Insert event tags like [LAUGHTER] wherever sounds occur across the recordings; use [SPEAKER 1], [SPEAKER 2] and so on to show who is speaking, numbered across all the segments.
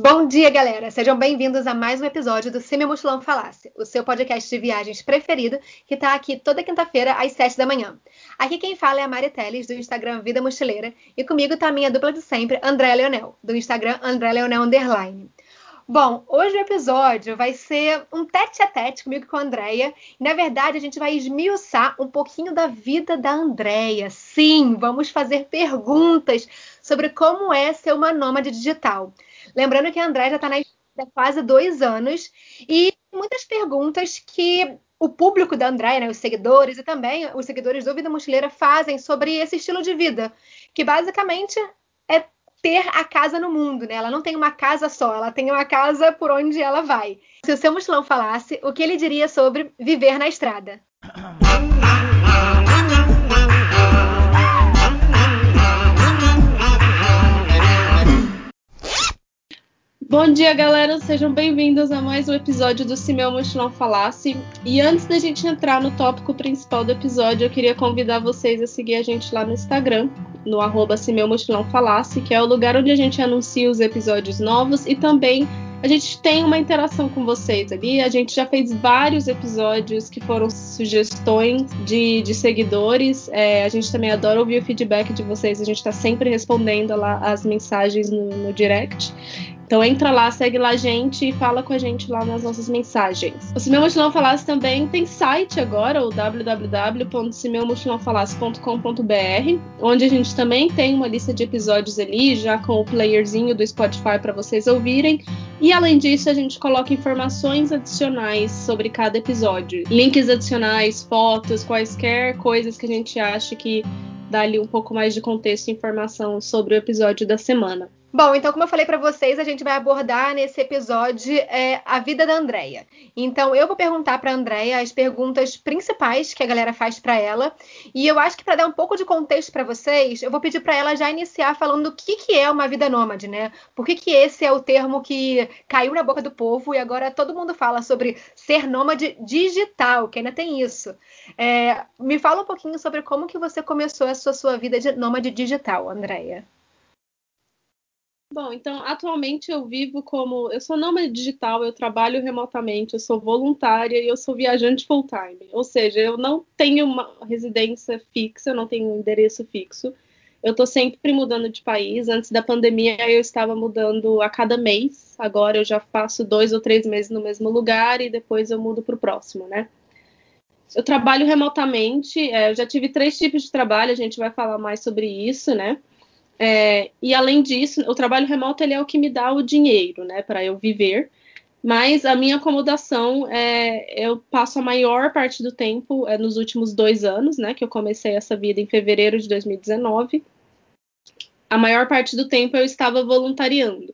[SPEAKER 1] Bom dia, galera! Sejam bem-vindos a mais um episódio do Semi Mochilão Falasse, o seu podcast de viagens preferido, que está aqui toda quinta-feira às 7 da manhã. Aqui quem fala é a Mari Teles, do Instagram Vida Mochileira, e comigo está a minha dupla de sempre, André Leonel, do Instagram André Leonel Underline. Bom, hoje o episódio vai ser um tete a tete comigo e com a Andrea. Na verdade, a gente vai esmiuçar um pouquinho da vida da Andrea. Sim, vamos fazer perguntas sobre como é ser uma nômade digital. Lembrando que a André já está na há quase dois anos e muitas perguntas que o público da Andréia, né, os seguidores e também os seguidores do Vida Mochileira fazem sobre esse estilo de vida, que basicamente é ter a casa no mundo, né? Ela não tem uma casa só, ela tem uma casa por onde ela vai. Se o seu mochilão falasse, o que ele diria sobre viver na estrada? [CLEARS THROAT]
[SPEAKER 2] Bom dia, galera. Sejam bem-vindos a mais um episódio do Se Meu Mochilão Falasse. E antes da gente entrar no tópico principal do episódio, eu queria convidar vocês a seguir a gente lá no Instagram, no arroba Se Meu Mochilão Falasse, que é o lugar onde a gente anuncia os episódios novos e também a gente tem uma interação com vocês ali. A gente já fez vários episódios que foram sugestões de, de seguidores. É, a gente também adora ouvir o feedback de vocês. A gente está sempre respondendo lá as mensagens no, no direct. Então entra lá, segue lá a gente e fala com a gente lá nas nossas mensagens. O Se Meu Mochilão Falasse também tem site agora, o www.semeumochilãofalasse.com.br, onde a gente também tem uma lista de episódios ali, já com o playerzinho do Spotify para vocês ouvirem. E além disso, a gente coloca informações adicionais sobre cada episódio. Links adicionais, fotos, quaisquer coisas que a gente acha que dá ali um pouco mais de contexto e informação sobre o episódio da semana.
[SPEAKER 1] Bom, então, como eu falei para vocês, a gente vai abordar nesse episódio é, a vida da Andrea. Então, eu vou perguntar para a Andrea as perguntas principais que a galera faz para ela. E eu acho que para dar um pouco de contexto para vocês, eu vou pedir para ela já iniciar falando o que, que é uma vida nômade, né? Por que, que esse é o termo que caiu na boca do povo e agora todo mundo fala sobre ser nômade digital, que ainda tem isso. É, me fala um pouquinho sobre como que você começou a sua, sua vida de nômade digital, Andrea.
[SPEAKER 2] Bom, então atualmente eu vivo como. Eu sou nômade digital, eu trabalho remotamente, eu sou voluntária e eu sou viajante full-time. Ou seja, eu não tenho uma residência fixa, eu não tenho um endereço fixo. Eu estou sempre mudando de país. Antes da pandemia eu estava mudando a cada mês. Agora eu já faço dois ou três meses no mesmo lugar e depois eu mudo para o próximo, né? Eu trabalho remotamente. É, eu já tive três tipos de trabalho. A gente vai falar mais sobre isso, né? É, e além disso, o trabalho remoto ele é o que me dá o dinheiro, né, para eu viver. Mas a minha acomodação, é, eu passo a maior parte do tempo é, nos últimos dois anos, né, que eu comecei essa vida em fevereiro de 2019. A maior parte do tempo eu estava voluntariando.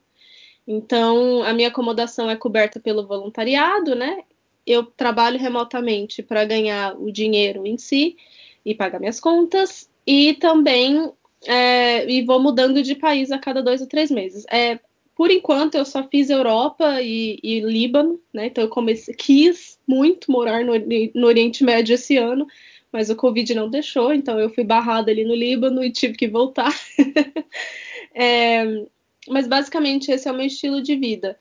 [SPEAKER 2] Então, a minha acomodação é coberta pelo voluntariado, né? Eu trabalho remotamente para ganhar o dinheiro em si e pagar minhas contas. E também é, e vou mudando de país a cada dois ou três meses. É, por enquanto, eu só fiz Europa e, e Líbano, né? Então, eu comecei, quis muito morar no, no, Oriente Médio esse ano, mas o Covid não deixou, então eu fui barrada ali no Líbano e tive que voltar. [LAUGHS] é, mas basicamente esse é o meu estilo de vida.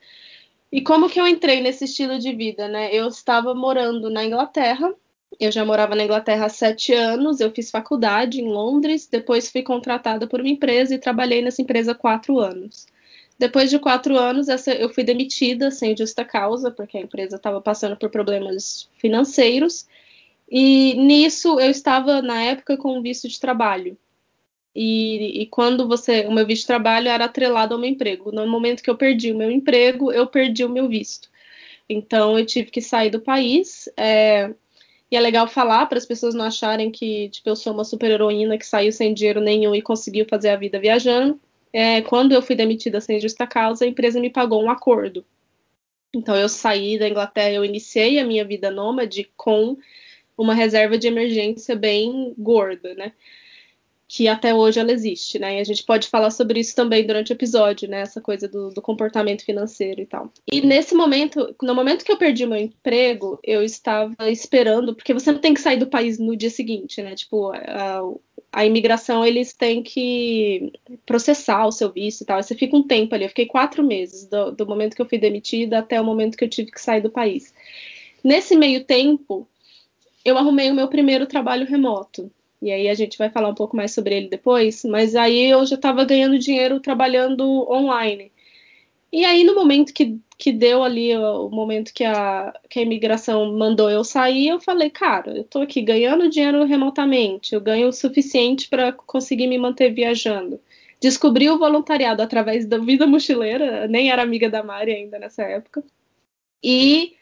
[SPEAKER 2] E como que eu entrei nesse estilo de vida, né? Eu estava morando na Inglaterra eu já morava na Inglaterra há sete anos, eu fiz faculdade em Londres, depois fui contratada por uma empresa e trabalhei nessa empresa quatro anos. Depois de quatro anos, eu fui demitida sem justa causa, porque a empresa estava passando por problemas financeiros. E nisso eu estava, na época, com visto de trabalho. E, e, quando você. O meu visto de trabalho era atrelado ao meu emprego. No momento que eu perdi o meu emprego, eu perdi o meu visto. Então eu tive que sair do país. É, e é legal falar para as pessoas não acharem que tipo, eu sou uma super heroína que saiu sem dinheiro nenhum e conseguiu fazer a vida viajando. É, quando eu fui demitida sem justa causa, a empresa me pagou um acordo. Então eu saí da Inglaterra, eu iniciei a minha vida nômade com uma reserva de emergência bem gorda, né? Que até hoje ela existe, né? E a gente pode falar sobre isso também durante o episódio, né? Essa coisa do, do, comportamento financeiro e tal. E nesse momento, no momento que eu perdi meu emprego, eu estava esperando, porque você não tem que sair do país no dia seguinte, né? Tipo, a, a imigração eles têm que processar o seu visto e tal. Você fica um tempo ali. Eu fiquei quatro meses, do, do, momento que eu fui demitida até o momento que eu tive que sair do país. Nesse meio tempo, eu arrumei o meu primeiro trabalho remoto. E aí a gente vai falar um pouco mais sobre ele depois. Mas aí eu já estava ganhando dinheiro trabalhando online. E aí, no momento que, que deu ali, o momento que a, que a imigração mandou eu sair, eu falei, cara, eu tô aqui ganhando dinheiro remotamente, eu ganho o suficiente para conseguir me manter viajando. Descobri o voluntariado através da Vida Mochileira, nem era amiga da Mari ainda nessa época. E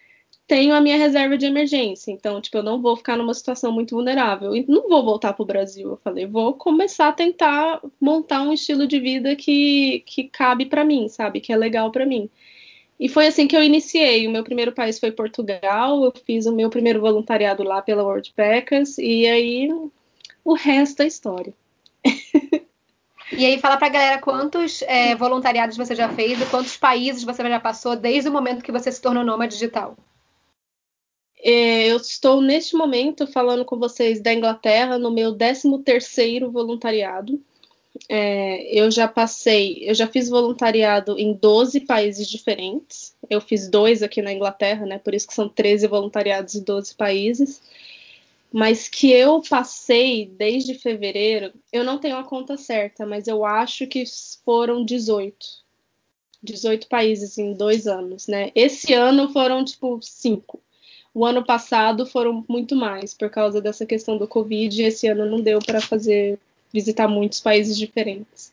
[SPEAKER 2] tenho a minha reserva de emergência, então, tipo, eu não vou ficar numa situação muito vulnerável e não vou voltar para o Brasil. Eu falei, vou começar a tentar montar um estilo de vida que, que cabe para mim, sabe, que é legal para mim. E foi assim que eu iniciei. O meu primeiro país foi Portugal, eu fiz o meu primeiro voluntariado lá pela World Packers, e aí o resto é história. [LAUGHS]
[SPEAKER 1] E aí, fala pra galera quantos é, voluntariados você já fez e quantos países você já passou desde o momento que você se tornou nômade digital.
[SPEAKER 2] É, eu estou neste momento falando com vocês da Inglaterra no meu 13º voluntariado. É, eu já passei, eu já fiz voluntariado em 12 países diferentes. Eu fiz dois aqui na Inglaterra, né? Por isso que são 13 voluntariados em 12 países. Mas que eu passei desde fevereiro, eu não tenho a conta certa, mas eu acho que foram 18. 18 países em dois anos, né? Esse ano foram tipo cinco. O ano passado foram muito mais por causa dessa questão do Covid. Esse ano não deu para fazer visitar muitos países diferentes.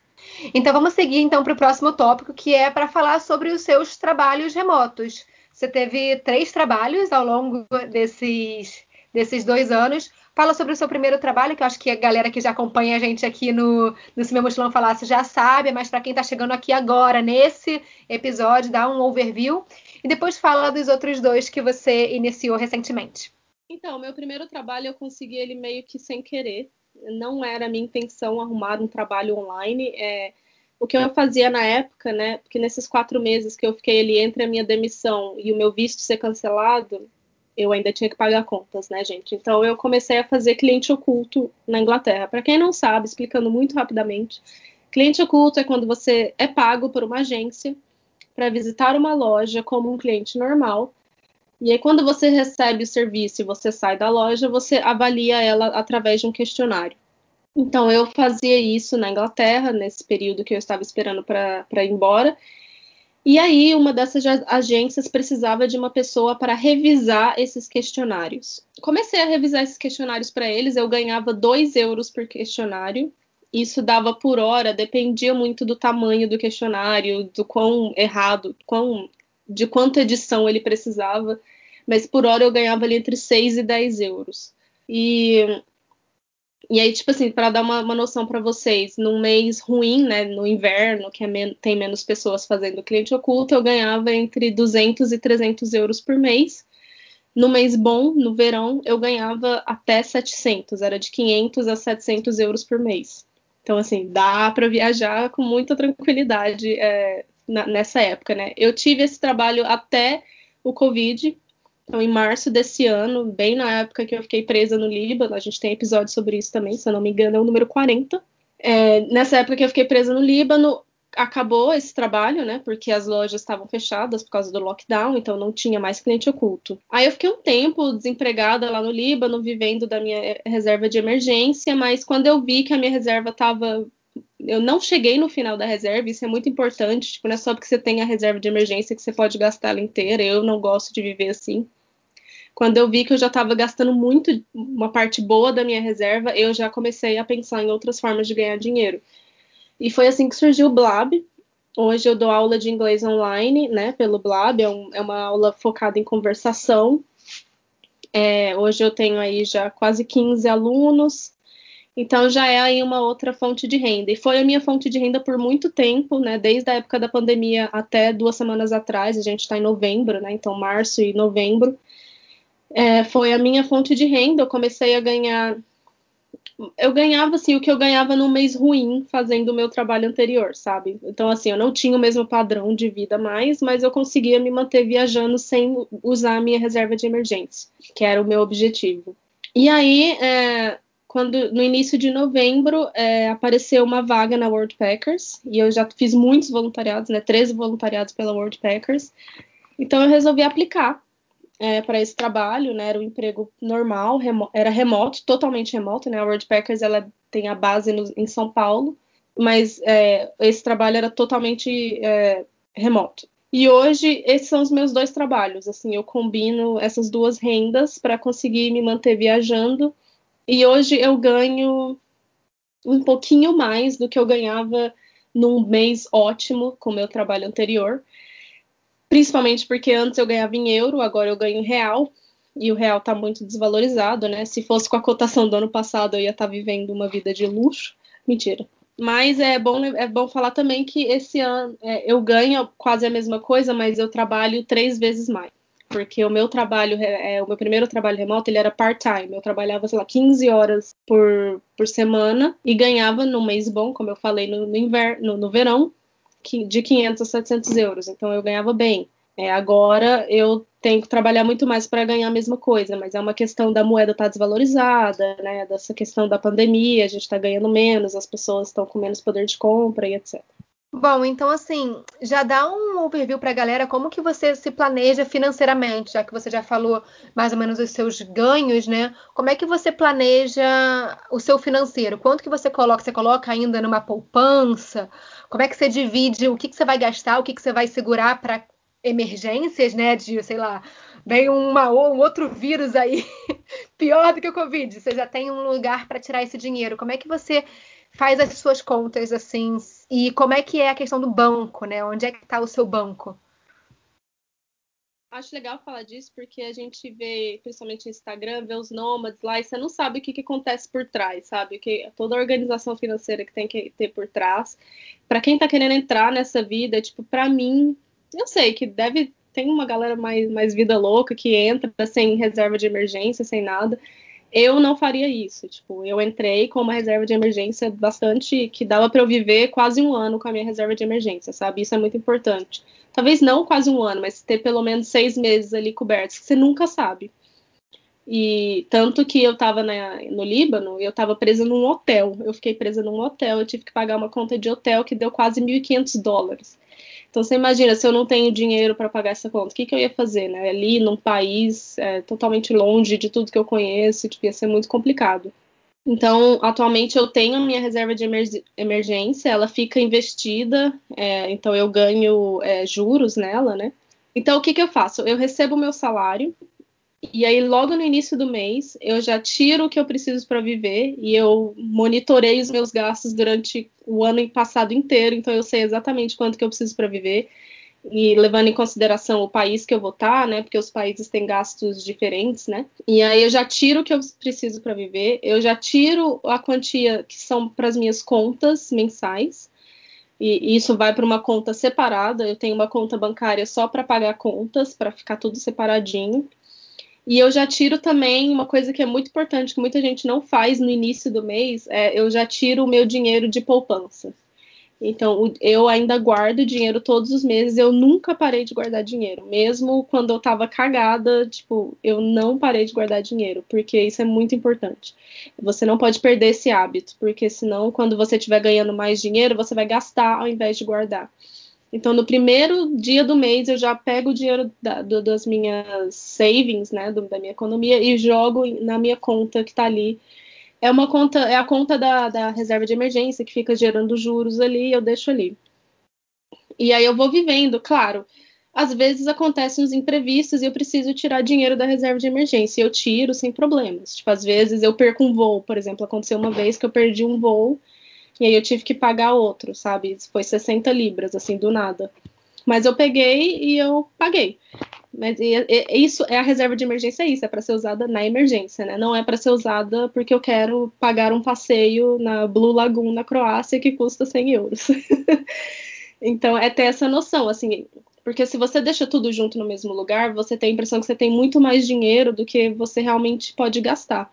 [SPEAKER 1] Então vamos seguir então para o próximo tópico, que é para falar sobre os seus trabalhos remotos. Você teve três trabalhos ao longo desses, desses dois anos. Fala sobre o seu primeiro trabalho, que eu acho que a galera que já acompanha a gente aqui no, no Cinema Mochilão Falasse já sabe, mas para quem está chegando aqui agora, nesse episódio, dá um overview. E depois fala dos outros dois que você iniciou recentemente.
[SPEAKER 2] Então, meu primeiro trabalho eu consegui ele meio que sem querer. Não era minha intenção arrumar um trabalho online. É, o que eu fazia na época, né? Porque nesses quatro meses que eu fiquei ali entre a minha demissão e o meu visto ser cancelado, eu ainda tinha que pagar contas, né, gente? Então eu comecei a fazer cliente oculto na Inglaterra. Para quem não sabe, explicando muito rapidamente, cliente oculto é quando você é pago por uma agência para visitar uma loja como um cliente normal. E aí, quando você recebe o serviço e você sai da loja, você avalia ela através de um questionário. Então, eu fazia isso na Inglaterra, nesse período que eu estava esperando para ir embora. E aí, uma dessas agências precisava de uma pessoa para revisar esses questionários. Comecei a revisar esses questionários para eles, eu ganhava 2 euros por questionário isso dava por hora, dependia muito do tamanho do questionário, do quão errado, quão, de quanta edição ele precisava, mas por hora eu ganhava ali entre 6 e 10 euros. E, e aí, tipo assim, para dar uma, uma noção para vocês, num mês ruim, né, no inverno, que é men tem menos pessoas fazendo cliente oculto, eu ganhava entre 200 e 300 euros por mês. No mês bom, no verão, eu ganhava até 700, era de 500 a 700 euros por mês. Então, assim, dá para viajar com muita tranquilidade é, na, nessa época, né? Eu tive esse trabalho até o Covid, então, em março desse ano, bem na época que eu fiquei presa no Líbano, a gente tem episódio sobre isso também, se eu não me engano, é o número 40. É, nessa época que eu fiquei presa no Líbano, acabou esse trabalho, né? Porque as lojas estavam fechadas por causa do lockdown, então não tinha mais cliente oculto. Aí eu fiquei um tempo desempregada lá no Líbano, vivendo da minha reserva de emergência, mas quando eu vi que a minha reserva estava eu não cheguei no final da reserva, isso é muito importante, tipo, não é só porque você tem a reserva de emergência que você pode gastar ela inteira. Eu não gosto de viver assim. Quando eu vi que eu já estava gastando muito uma parte boa da minha reserva, eu já comecei a pensar em outras formas de ganhar dinheiro. E foi assim que surgiu o Blab. Hoje eu dou aula de inglês online, né, pelo Blab, é, um, é uma aula focada em conversação. É, hoje eu tenho aí já quase 15 alunos, então já é aí uma outra fonte de renda. E foi a minha fonte de renda por muito tempo, né? Desde a época da pandemia até duas semanas atrás, a gente está em novembro, né? Então, março e novembro. É, foi a minha fonte de renda. Eu comecei a ganhar eu ganhava assim o que eu ganhava num mês ruim fazendo o meu trabalho anterior, sabe? Então assim, eu não tinha o mesmo padrão de vida mais, mas eu conseguia me manter viajando sem usar a minha reserva de emergência, que era o meu objetivo. E aí, é, quando no início de novembro é, apareceu uma vaga na World Packers e eu já fiz muitos voluntariados, né, 13 voluntariados pela World Packers. Então eu resolvi aplicar é, para esse trabalho, né? Era um emprego normal, remo era remoto, totalmente remoto, né? A World Packers ela tem a base no, em São Paulo, mas é, esse trabalho era totalmente é, remoto. E hoje esses são os meus dois trabalhos. Assim, eu combino essas duas rendas para conseguir me manter viajando. E hoje eu ganho um pouquinho mais do que eu ganhava num mês ótimo com meu trabalho anterior. Principalmente porque antes eu ganhava em euro, agora eu ganho em real. E o real está muito desvalorizado, né? Se fosse com a cotação do ano passado, eu ia estar tá vivendo uma vida de luxo. Mentira. Mas é bom, é bom falar também que esse ano é, eu ganho quase a mesma coisa, mas eu trabalho três vezes mais. Porque o meu trabalho, é, o meu primeiro trabalho remoto, ele era part-time. Eu trabalhava, sei lá, 15 horas por, por semana e ganhava no mês bom, como eu falei, no, no inverno, no, no verão, de 500 a 700 euros. Então eu ganhava bem. É, agora eu tenho que trabalhar muito mais para ganhar a mesma coisa, mas é uma questão da moeda estar tá desvalorizada, né? Dessa questão da pandemia, a gente está ganhando menos, as pessoas estão com menos poder de compra e etc.
[SPEAKER 1] Bom, então assim, já dá um overview para a galera como que você se planeja financeiramente, já que você já falou mais ou menos os seus ganhos, né? Como é que você planeja o seu financeiro? Quanto que você coloca? Você coloca ainda numa poupança? Como é que você divide o que, que você vai gastar, o que, que você vai segurar para emergências, né? De, sei lá, vem uma, um outro vírus aí [LAUGHS] pior do que o Covid. Você já tem um lugar para tirar esse dinheiro. Como é que você faz as suas contas assim? E como é que é a questão do banco, né? Onde é que está o seu banco?
[SPEAKER 2] Acho legal falar disso porque a gente vê, principalmente no Instagram, vê os nômades lá e você não sabe o que, que acontece por trás, sabe? Que toda a organização financeira que tem que ter por trás. Para quem está querendo entrar nessa vida, tipo, para mim, eu sei que deve tem uma galera mais, mais vida louca que entra sem reserva de emergência, sem nada. Eu não faria isso. Tipo, eu entrei com uma reserva de emergência bastante que dava para eu viver quase um ano com a minha reserva de emergência, sabe? Isso é muito importante. Talvez não quase um ano, mas ter pelo menos seis meses ali cobertos, que você nunca sabe. E tanto que eu estava no Líbano, eu estava presa num hotel. Eu fiquei presa num hotel, eu tive que pagar uma conta de hotel que deu quase 1.500 dólares. Então você imagina, se eu não tenho dinheiro para pagar essa conta, o que, que eu ia fazer, né? Ali num país é, totalmente longe de tudo que eu conheço, tipo, ia ser muito complicado. Então, atualmente eu tenho a minha reserva de emergência, ela fica investida, é, então eu ganho é, juros nela, né? Então, o que, que eu faço? Eu recebo o meu salário, e aí, logo no início do mês, eu já tiro o que eu preciso para viver e eu monitorei os meus gastos durante o ano passado inteiro, então eu sei exatamente quanto que eu preciso para viver. E levando em consideração o país que eu vou estar, tá, né? Porque os países têm gastos diferentes, né? E aí eu já tiro o que eu preciso para viver, eu já tiro a quantia que são para as minhas contas mensais. E isso vai para uma conta separada. Eu tenho uma conta bancária só para pagar contas, para ficar tudo separadinho. E eu já tiro também uma coisa que é muito importante, que muita gente não faz no início do mês, é eu já tiro o meu dinheiro de poupança. Então, eu ainda guardo dinheiro todos os meses, eu nunca parei de guardar dinheiro. Mesmo quando eu tava cagada, tipo, eu não parei de guardar dinheiro, porque isso é muito importante. Você não pode perder esse hábito, porque senão, quando você estiver ganhando mais dinheiro, você vai gastar ao invés de guardar. Então, no primeiro dia do mês, eu já pego o dinheiro da, do, das minhas savings, né, do, da minha economia, e jogo na minha conta que está ali. É uma conta, é a conta da, da reserva de emergência que fica gerando juros ali, eu deixo ali. E aí eu vou vivendo, claro. Às vezes acontecem uns imprevistos e eu preciso tirar dinheiro da reserva de emergência. Eu tiro sem problemas. Tipo, às vezes eu perco um voo, por exemplo, aconteceu uma vez que eu perdi um voo e aí eu tive que pagar outro, sabe? Foi 60 libras, assim, do nada. Mas eu peguei e eu paguei. Mas e, e, isso é a reserva de emergência, é isso, é para ser usada na emergência, né? Não é para ser usada porque eu quero pagar um passeio na Blue Lagoon na Croácia que custa 100 euros. [LAUGHS] então é ter essa noção, assim, porque se você deixa tudo junto no mesmo lugar, você tem a impressão que você tem muito mais dinheiro do que você realmente pode gastar.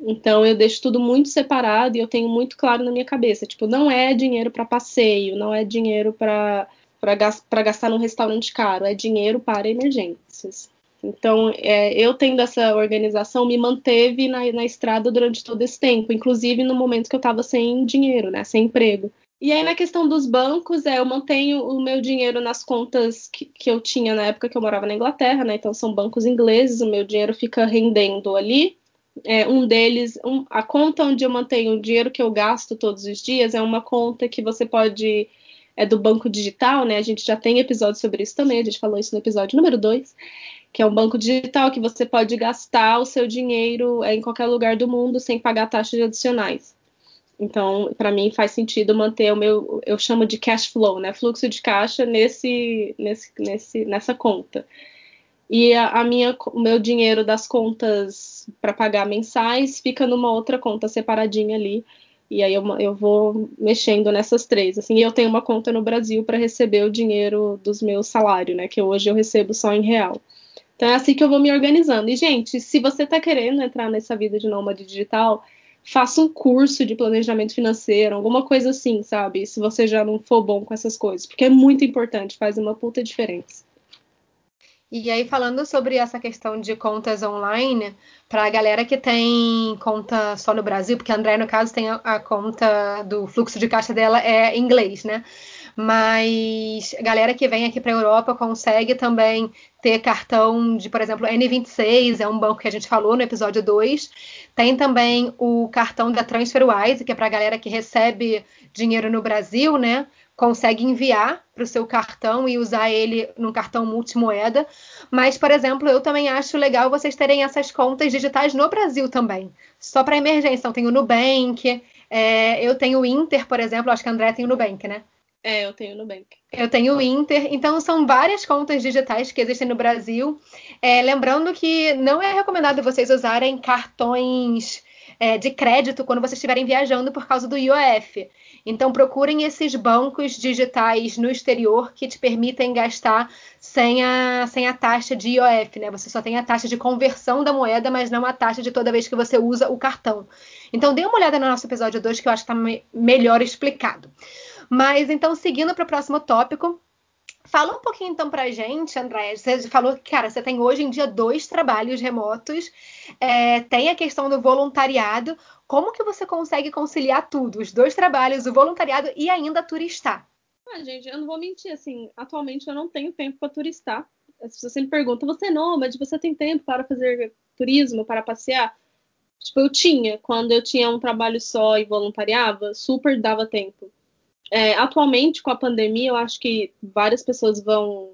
[SPEAKER 2] Então eu deixo tudo muito separado e eu tenho muito claro na minha cabeça, tipo, não é dinheiro para passeio, não é dinheiro para para gastar num restaurante caro, é dinheiro para emergências. Então, é, eu tendo essa organização me manteve na, na estrada durante todo esse tempo, inclusive no momento que eu estava sem dinheiro, né, sem emprego. E aí, na questão dos bancos, é, eu mantenho o meu dinheiro nas contas que, que, eu tinha na época que eu morava na Inglaterra, né? Então, são bancos ingleses, o meu dinheiro fica rendendo ali. É, um deles, um, a conta onde eu mantenho o dinheiro que eu gasto todos os dias é uma conta que você pode. É do banco digital, né? A gente já tem episódio sobre isso também, a gente falou isso no episódio número 2, que é um banco digital que você pode gastar o seu dinheiro é, em qualquer lugar do mundo sem pagar taxas adicionais. Então, para mim faz sentido manter o meu, eu chamo de cash flow, né, fluxo de caixa nesse, nesse, nesse nessa conta. E a, a minha, o meu dinheiro das contas para pagar mensais fica numa outra conta separadinha ali. E aí eu, eu vou mexendo nessas três. Assim, eu tenho uma conta no Brasil para receber o dinheiro dos meus salários, né? Que hoje eu recebo só em real. Então é assim que eu vou me organizando. E, gente, se você está querendo entrar nessa vida de nômade digital, faça um curso de planejamento financeiro, alguma coisa assim, sabe? Se você já não for bom com essas coisas, porque é muito importante, faz uma puta diferença.
[SPEAKER 1] E aí, falando sobre essa questão de contas online, para a galera que tem conta só no Brasil, porque a André, no caso, tem a, a conta do fluxo de caixa dela é em inglês, né? mas a galera que vem aqui para a Europa consegue também ter cartão de, por exemplo, N26, é um banco que a gente falou no episódio 2. Tem também o cartão da TransferWise, que é para a galera que recebe dinheiro no Brasil, né? Consegue enviar para o seu cartão e usar ele no cartão multimoeda. Mas, por exemplo, eu também acho legal vocês terem essas contas digitais no Brasil também. Só para emergência. Então, tem o Nubank, é, eu tenho o Inter, por exemplo, acho que a André tem o Nubank, né?
[SPEAKER 2] É, eu tenho Nubank.
[SPEAKER 1] Eu tenho o Inter, então são várias contas digitais que existem no Brasil. É, lembrando que não é recomendado vocês usarem cartões é, de crédito quando vocês estiverem viajando por causa do IOF. Então procurem esses bancos digitais no exterior que te permitem gastar sem a, sem a taxa de IOF, né? Você só tem a taxa de conversão da moeda, mas não a taxa de toda vez que você usa o cartão. Então dê uma olhada no nosso episódio 2 que eu acho que está me melhor explicado. Mas então, seguindo para o próximo tópico, Fala um pouquinho então pra gente, André. Você falou que, cara, você tem hoje em dia dois trabalhos remotos, é, tem a questão do voluntariado. Como que você consegue conciliar tudo? Os dois trabalhos, o voluntariado e ainda turistar?
[SPEAKER 2] Ah, gente, eu não vou mentir, assim, atualmente eu não tenho tempo para turistar. As pessoas sempre perguntam, você é nômade, você tem tempo para fazer turismo, para passear? Tipo, eu tinha, quando eu tinha um trabalho só e voluntariava, super dava tempo é, atualmente, com a pandemia, eu acho que várias pessoas vão,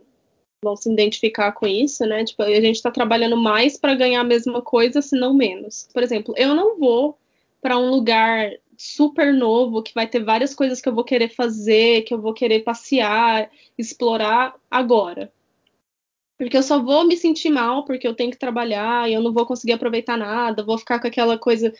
[SPEAKER 2] vão se identificar com isso, né? Tipo, a gente está trabalhando mais para ganhar a mesma coisa, se não menos. Por exemplo, eu não vou para um lugar super novo que vai ter várias coisas que eu vou querer fazer, que eu vou querer passear, explorar agora. Porque eu só vou me sentir mal porque eu tenho que trabalhar e eu não vou conseguir aproveitar nada, vou ficar com aquela coisa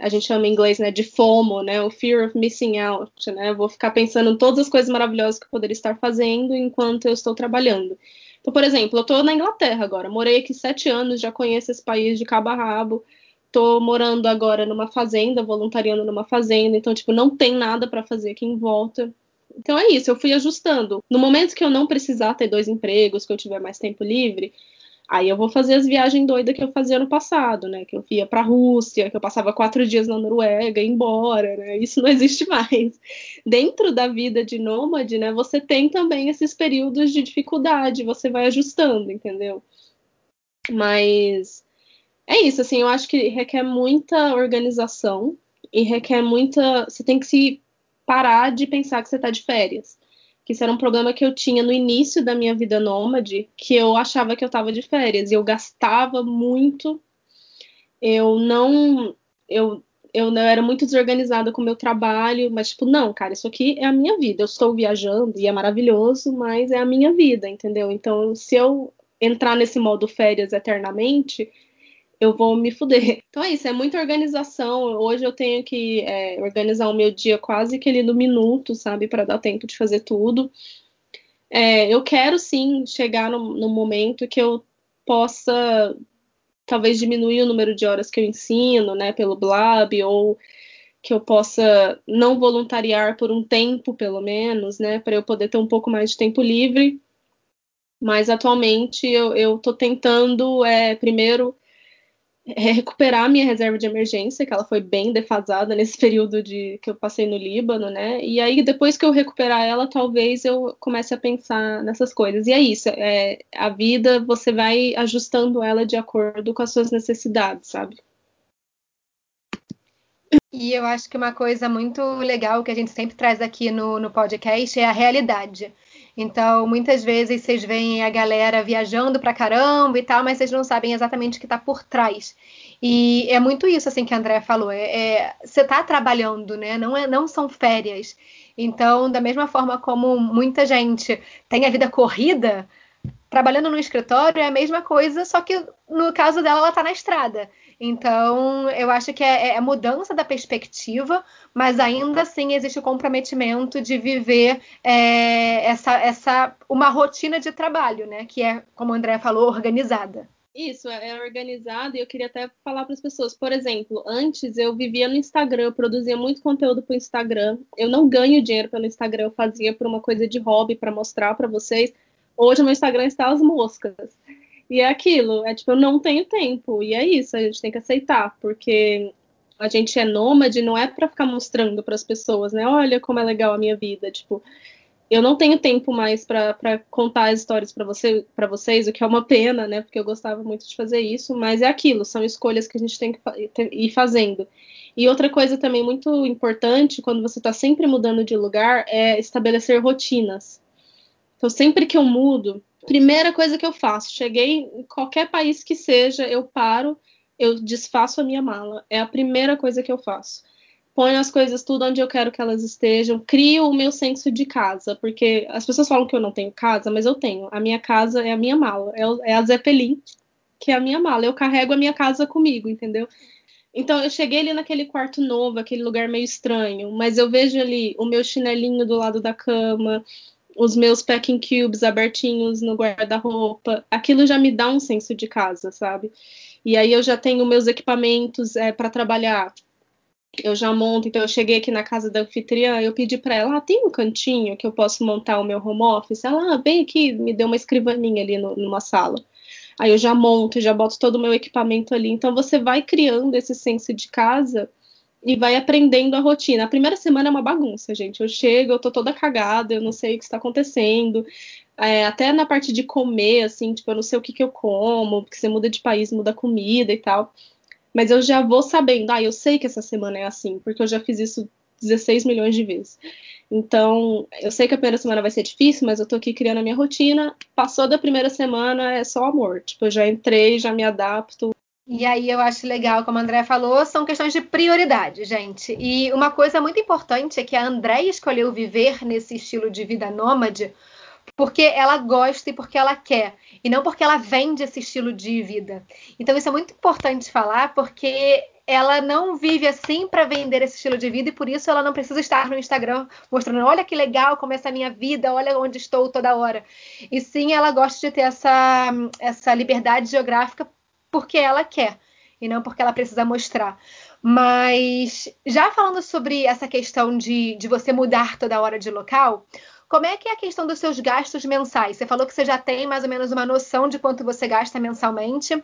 [SPEAKER 2] a gente chama em inglês, né, de FOMO, né, o fear of missing out, né, vou ficar pensando em todas as coisas maravilhosas que eu poderia estar fazendo enquanto eu estou trabalhando. Então, por exemplo, eu estou na Inglaterra agora, morei aqui sete anos, já conheço esse país de cabo a rabo, estou morando agora numa fazenda, voluntariando numa fazenda, então, tipo, não tem nada para fazer aqui em volta. Então é isso, eu fui ajustando. No momento que eu não precisar ter dois empregos, que eu tiver mais tempo livre, Aí eu vou fazer as viagens doidas que eu fazia no passado, né? Que eu ia para a Rússia, que eu passava quatro dias na Noruega, embora, né? Isso não [LAUGHS] existe mais. Dentro da vida de nômade, né? Você tem também esses períodos de dificuldade, você vai ajustando, entendeu? Mas é isso, assim, eu acho que requer muita organização e requer muita. Você tem que se parar de pensar que você está de férias que isso era um problema que eu tinha no início da minha vida nômade, que eu achava que eu estava de férias e eu gastava muito. Eu não eu eu não era muito desorganizada com o meu trabalho, mas tipo, não, cara, isso aqui é a minha vida. Eu estou viajando e é maravilhoso, mas é a minha vida, entendeu? Então, se eu entrar nesse modo férias eternamente, eu vou me fuder. [LAUGHS] Então é isso, é muita organização. Hoje eu tenho que é, organizar o meu dia quase que ele no minuto, sabe, para dar tempo de fazer tudo. É, eu quero sim chegar no, no momento que eu possa talvez diminuir o número de horas que eu ensino, né, pelo Blab, ou que eu possa não voluntariar por um tempo, pelo menos, né, para eu poder ter um pouco mais de tempo livre Mas atualmente eu estou tentando, é, primeiro, recuperar a minha reserva de emergência, que ela foi bem defasada nesse [LAUGHS] período de que eu passei no Líbano, né? E aí, depois que eu recuperar ela, talvez eu comece a pensar nessas coisas. E é isso, é, a vida você vai ajustando ela de acordo com as suas necessidades, sabe?
[SPEAKER 1] E eu acho que uma coisa muito legal que a gente sempre traz aqui no, no podcast é a realidade. Então, muitas vezes vocês veem a galera viajando pra caramba e tal, mas vocês não sabem exatamente o que está por trás. E é muito isso assim que a Andrea falou. É, é, você está trabalhando, né? Não, é, não são férias. Então, da mesma forma como muita gente tem a vida corrida, trabalhando no escritório é a mesma coisa, só que no caso dela, ela está na estrada. Então, eu acho que é, é mudança da perspectiva, mas ainda assim existe o comprometimento de viver é, essa, essa uma rotina de trabalho, né? Que é, como a André falou, organizada.
[SPEAKER 2] Isso, é, é organizado e eu queria até falar para as pessoas, por exemplo, antes eu vivia no Instagram, eu produzia muito conteúdo para o Instagram. Eu não ganho dinheiro pelo Instagram, eu fazia por uma coisa de hobby para mostrar para vocês. Hoje o meu Instagram está às moscas. E é aquilo, é tipo, eu não tenho tempo. E é isso, a gente tem que aceitar, porque a gente é nômade, não é para ficar mostrando para as pessoas, né? Olha como é legal a minha vida. Tipo, eu não tenho tempo mais para contar as histórias para você, vocês, o que é uma pena, né? Porque eu gostava muito de fazer isso, mas é aquilo, são escolhas que a gente tem que ir fazendo. E outra coisa também muito importante, quando você está sempre mudando de lugar, é estabelecer rotinas. Então, sempre que eu mudo, primeira coisa que eu faço, cheguei em qualquer país que seja, eu paro, eu desfaço a minha mala. É a primeira coisa que eu faço. Ponho as coisas tudo onde eu quero que elas estejam, crio o meu senso de casa, porque as pessoas falam que eu não tenho casa, mas eu tenho. A minha casa é a minha mala, é, é a Zeppelin, que é a minha mala. Eu carrego a minha casa comigo, entendeu? Então eu cheguei ali naquele quarto novo, aquele lugar meio estranho, mas eu vejo ali o meu chinelinho do lado da cama, os meus packing cubes abertinhos no guarda-roupa, aquilo já me dá um senso de casa, sabe? E aí eu já tenho meus equipamentos é, para trabalhar. Eu já monto, então eu cheguei aqui na casa da anfitriã, eu pedi para ela, ah, tem um cantinho que eu posso montar o meu home office? Ela, ah, vem aqui, me deu uma escrivaninha ali no, numa sala. Aí eu já monto, já boto todo o meu equipamento ali. Então você vai criando esse senso de casa e vai aprendendo a rotina. A primeira semana é uma bagunça, gente. Eu chego, eu tô toda cagada, eu não sei o que está acontecendo. É, até na parte de comer, assim, tipo, eu não sei o que, que eu como, porque você muda de país, muda comida e tal. Mas eu já vou sabendo, ah, eu sei que essa semana é assim, porque eu já fiz isso 16 milhões de vezes. Então, eu sei que a primeira semana vai ser difícil, mas eu tô aqui criando a minha rotina. Passou da primeira semana, é só amor. Tipo, eu já entrei, já me adapto.
[SPEAKER 1] E aí eu acho legal, como a André falou, são questões de prioridade, gente. E uma coisa muito importante é que a André escolheu viver nesse estilo de vida nômade porque ela gosta e porque ela quer, e não porque ela vende esse estilo de vida. Então isso é muito importante falar, porque ela não vive assim para vender esse estilo de vida e por isso ela não precisa estar no Instagram mostrando, olha que legal como é essa minha vida, olha onde estou toda hora. E sim, ela gosta de ter essa, essa liberdade geográfica porque ela quer e não porque ela precisa mostrar. Mas já falando sobre essa questão de, de você mudar toda hora de local, como é que é a questão dos seus gastos mensais? Você falou que você já tem mais ou menos uma noção de quanto você gasta mensalmente.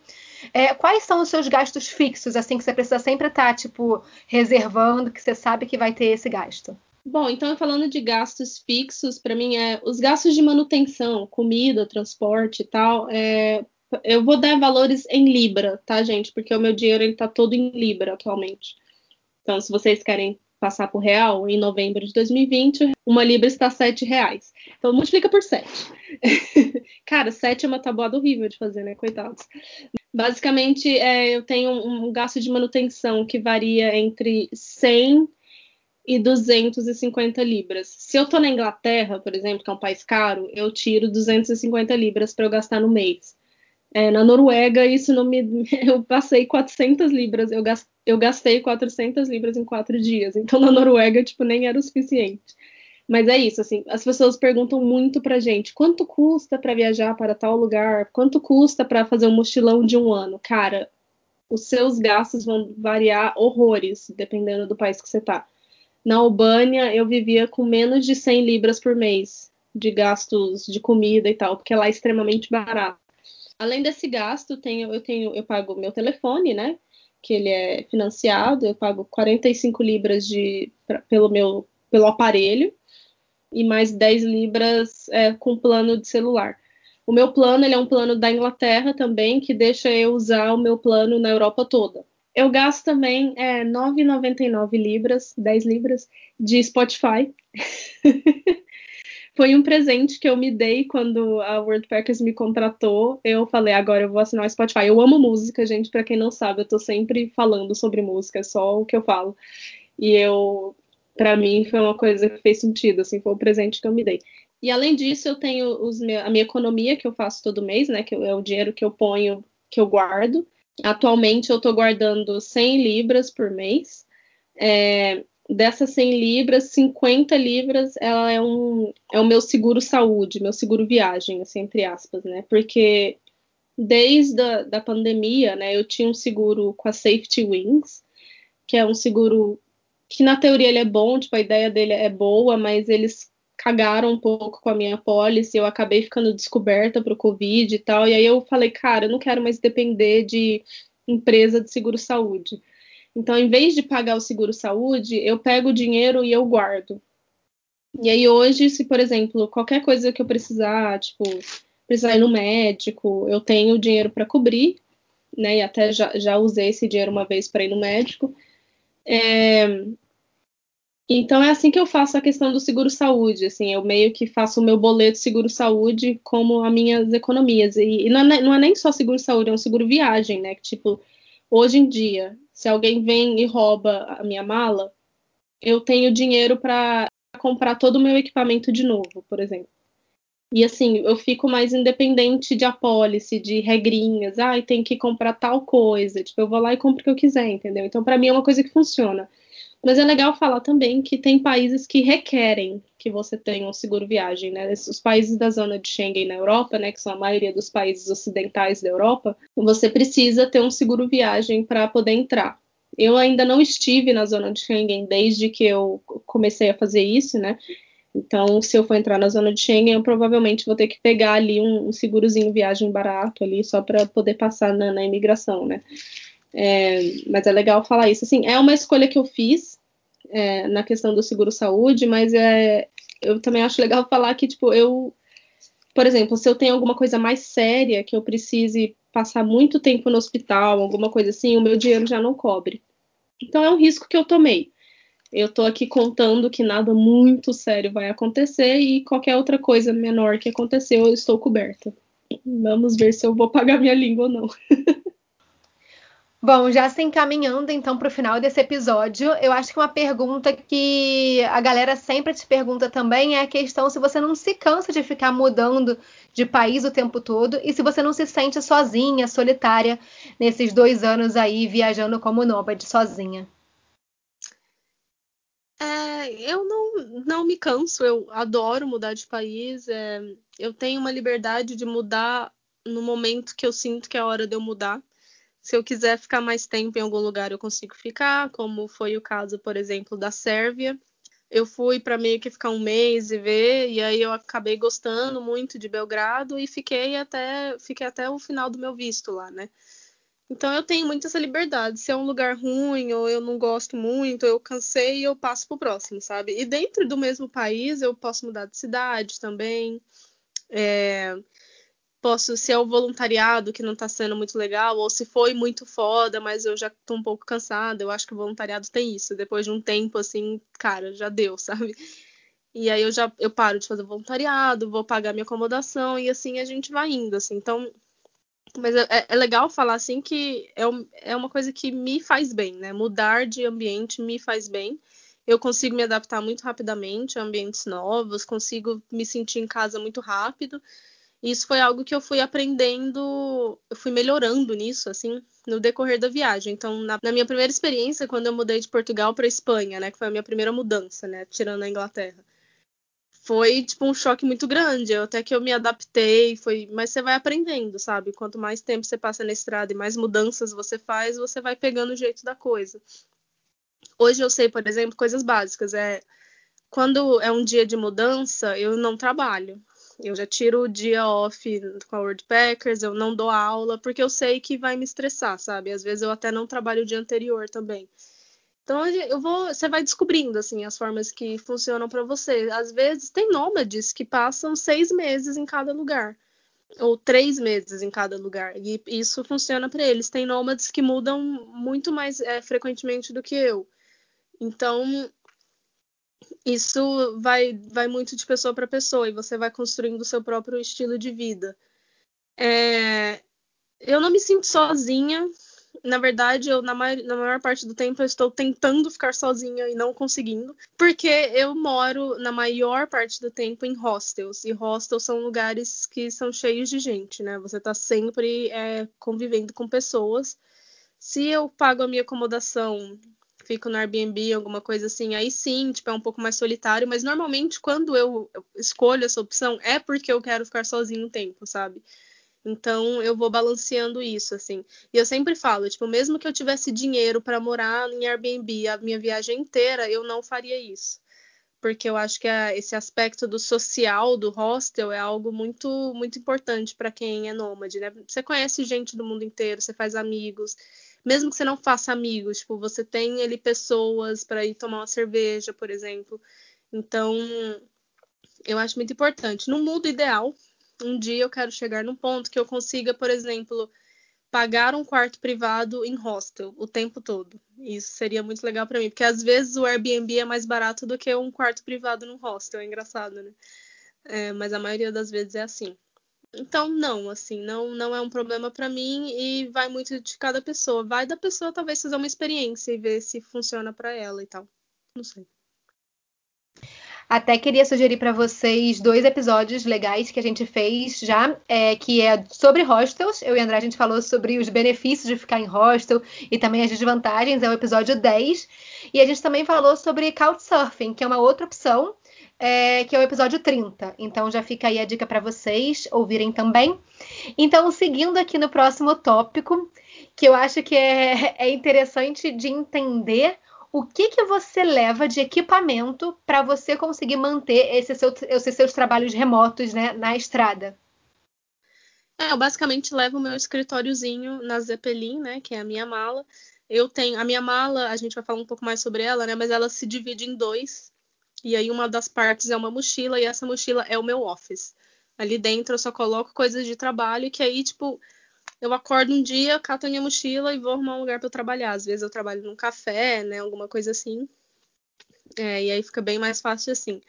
[SPEAKER 1] É, quais são os seus gastos fixos, assim, que você precisa sempre estar, tá, tipo, reservando, que você sabe que vai ter esse gasto?
[SPEAKER 2] Bom, então falando de gastos fixos, para mim é os gastos de manutenção, comida, transporte e tal, é, eu vou dar valores em libra, tá, gente? Porque o meu dinheiro ele tá todo em libra atualmente. Então, se vocês querem passar por real, em novembro de 2020, uma libra está sete reais. Então, multiplica por sete. [LAUGHS] Cara, sete é uma tabuada horrível de fazer, né? Coitados. Basicamente, é, eu tenho um, um gasto de manutenção que varia entre 100 e 250 libras. Se eu tô na Inglaterra, por exemplo, que é um país caro, eu tiro 250 libras para eu gastar no mês. É, na Noruega, isso não me. [LAUGHS] Eu passei 400 libras, eu, gast, eu gastei 400 libras em quatro dias. Então, na Noruega, tipo, nem era o suficiente. Mas é isso, assim, as pessoas perguntam muito pra gente: quanto custa para viajar para tal lugar? Quanto custa para fazer um mochilão de um ano? Cara, os seus gastos vão variar horrores, dependendo do país que você tá. Na Albânia, eu vivia com menos de 100 libras por mês de gastos de comida e tal, porque lá é extremamente barato. Além desse gasto, tenho, eu tenho, eu pago meu telefone, né? Que ele é financiado, eu pago 45 libras de, pra, pelo meu pelo aparelho e mais 10 libras é, com plano de celular. O meu plano ele é um plano da Inglaterra também, que deixa eu usar o meu plano na Europa toda. Eu gasto também é, 9,99 libras, 10 libras, de Spotify. [LAUGHS] Foi um presente que eu me dei quando a World Packers me contratou. Eu falei, agora eu vou assinar o Spotify. Eu amo música, gente. Para quem não sabe, eu tô sempre falando sobre música, é só o que eu falo. E eu, para mim, foi uma coisa que fez sentido, assim, foi o presente que eu me dei. E além disso, eu tenho os, a minha economia que eu faço todo mês, né? Que é o dinheiro que eu ponho, que eu guardo. Atualmente eu estou guardando 100 libras por mês. É, dessas 100 libras, 50 libras ela é, um, é o meu seguro saúde, meu seguro viagem, assim, entre aspas, né? Porque desde a da pandemia, né, eu tinha um seguro com a Safety Wings, que é um seguro que na teoria ele é bom, tipo, a ideia dele é boa, mas eles cagaram um pouco com a minha pólice, eu acabei ficando descoberta para o Covid e tal, e aí eu falei, cara, eu não quero mais depender de empresa de seguro-saúde. Então, em vez de pagar o seguro-saúde, eu pego o dinheiro e eu guardo. E aí hoje, se, por exemplo, qualquer coisa que eu precisar, tipo, precisar ir no médico, eu tenho dinheiro para cobrir, né? E até já, já usei esse dinheiro uma vez para ir no médico. É, então é assim que eu faço a questão do seguro saúde, assim, eu meio que faço o meu boleto seguro saúde como as minhas economias. E, e não, é, não, é, nem só seguro saúde, é um seguro viagem, né? Que tipo, hoje em dia, se alguém vem e rouba a minha mala, eu tenho dinheiro para comprar todo o meu equipamento de novo, por exemplo. E assim, eu fico mais independente de apólice, de regrinhas, ai, ah, tem que comprar tal coisa, tipo, eu vou lá e compro o que eu quiser, entendeu? Então, para mim é uma coisa que funciona. Mas é legal falar também que tem países que requerem que você tenha um seguro viagem, né? Os países da zona de Schengen na Europa, né, que são a maioria dos países ocidentais da Europa, você precisa ter um seguro viagem para poder entrar. Eu ainda não estive na zona de Schengen desde que eu comecei a fazer isso, né? Então, se eu for entrar na zona de Schengen, eu provavelmente vou ter que pegar ali um, um segurozinho viagem barato ali, só para poder passar na, na imigração, né? É, mas é legal falar isso. Assim, é uma escolha que eu fiz é, na questão do seguro-saúde, mas é, eu também acho legal falar que, tipo, eu, por exemplo, se eu tenho alguma coisa mais séria que eu precise passar muito tempo no hospital, alguma coisa assim, o meu dinheiro já não cobre. Então é um risco que eu tomei. Eu tô aqui contando que nada muito sério vai acontecer e qualquer outra coisa menor que aconteceu, eu estou coberta. Vamos ver se eu vou pagar minha língua ou não. [LAUGHS]
[SPEAKER 1] Bom, já se encaminhando então para o final desse episódio, eu acho que uma pergunta que a galera sempre te pergunta também é a questão se você não se cansa de ficar mudando de país o tempo todo e se você não se sente sozinha, solitária, nesses dois anos aí viajando como nômade sozinha.
[SPEAKER 2] É, eu não, não me canso, eu adoro mudar de país, é, eu tenho uma liberdade de mudar no momento que eu sinto que é a hora de eu mudar. Se eu quiser ficar mais tempo em algum lugar, eu consigo ficar, como foi o caso, por exemplo, da Sérvia. Eu fui para meio que ficar um mês e ver, e aí eu acabei gostando muito de Belgrado e fiquei até fiquei até o final do meu visto lá, né? Então eu tenho muito essa liberdade. Se é um lugar ruim ou eu não gosto muito, eu cansei e eu passo pro próximo, sabe? E dentro do mesmo país eu posso mudar de cidade também. É posso se é o voluntariado que não está sendo muito legal, ou se foi muito foda, mas eu já tô um pouco cansada. Eu acho que o voluntariado tem isso. Depois de um tempo, assim, cara, já deu, [LAUGHS] sabe? E aí eu já eu paro de fazer voluntariado, vou pagar minha acomodação e assim a gente vai indo, assim. Então, mas é, é legal falar assim que é, é uma coisa que me faz bem, né? Mudar de ambiente me faz bem. Eu consigo me adaptar muito rapidamente a ambientes novos, consigo me sentir em casa muito rápido isso foi algo que eu fui aprendendo, eu fui melhorando nisso, assim, no decorrer da viagem. Então, na, na minha primeira experiência, quando eu mudei de Portugal para Espanha, né, que foi a minha primeira mudança, né, tirando a Inglaterra, foi tipo um choque muito grande. Até que eu me adaptei, foi, mas você vai aprendendo, sabe? Quanto mais tempo você passa na estrada e mais mudanças você faz, você vai pegando o jeito da coisa. Hoje eu sei, por exemplo, coisas básicas, é quando é um dia de mudança, eu não trabalho. Eu já tiro o dia off com a Wordpackers, eu não dou aula, porque eu sei que vai me estressar, sabe? Às vezes eu até não trabalho o dia anterior também. Então eu vou, você vai descobrindo assim as formas que funcionam para você. Às vezes tem nômades que passam seis meses em cada lugar ou três meses em cada lugar e isso funciona para eles. Tem nômades que mudam muito mais é, frequentemente do que eu. Então isso vai, vai muito de pessoa para pessoa e você vai construindo o seu próprio estilo de vida. É, eu não me sinto sozinha na verdade, eu na maior, na maior parte do tempo eu estou tentando ficar sozinha e não conseguindo, porque eu moro na maior parte do tempo em hostels, e hostels são lugares que são cheios de gente, né? Você está sempre é, convivendo com pessoas. Se eu pago a minha acomodação, fico no Airbnb, alguma coisa assim, aí sim, tipo, é um pouco mais solitário, mas normalmente quando eu escolho essa opção é porque eu quero ficar sozinho um tempo, sabe? Então eu vou balanceando isso, assim. E eu sempre falo, tipo, mesmo que eu tivesse dinheiro para morar em Airbnb a minha viagem inteira, eu não faria isso. Porque eu acho que a, esse aspecto do social do hostel é algo muito muito importante para quem é nômade, né? Você conhece gente do mundo inteiro, você faz amigos. Mesmo que você não faça amigos, tipo, você tem ali pessoas para ir tomar uma cerveja, por exemplo. Então, eu acho muito importante. No mundo ideal, um dia eu quero chegar num ponto que eu consiga, por exemplo, pagar um quarto privado em hostel o tempo todo. Isso seria muito legal para mim, porque às vezes o Airbnb é mais barato do que um quarto privado no hostel, é engraçado, né? É, mas a maioria das vezes é assim. Então, não, assim, não, não é um problema para mim e vai muito de cada pessoa. Vai da pessoa talvez fazer uma experiência e ver se funciona para ela e tal. Não sei.
[SPEAKER 1] Até queria sugerir para vocês dois episódios legais que a gente fez já, é, que é sobre hostels. Eu e André a gente falou sobre os benefícios de ficar em hostel e também as desvantagens, é o episódio 10. E a gente também falou sobre Couchsurfing, que é uma outra opção, é, que é o episódio 30. Então já fica aí a dica para vocês ouvirem também. Então, seguindo aqui no próximo tópico, que eu acho que é, [LAUGHS] é interessante de entender o que, que você leva de equipamento para você conseguir manter esse seu, esses seus trabalhos remotos né, na estrada?
[SPEAKER 2] É, eu basicamente levo o meu escritóriozinho na Zeppelin, né, que é a minha mala. Eu tenho a minha mala, a gente vai falar um pouco mais sobre ela, né, mas ela se divide em dois. E aí uma das partes é uma mochila e essa mochila é o meu office. Ali dentro eu só coloco coisas de trabalho que aí, tipo, eu acordo um dia, cato a minha mochila e vou arrumar um lugar para eu trabalhar. Às vezes eu trabalho num café, né, alguma coisa assim. É, e aí fica bem mais fácil assim.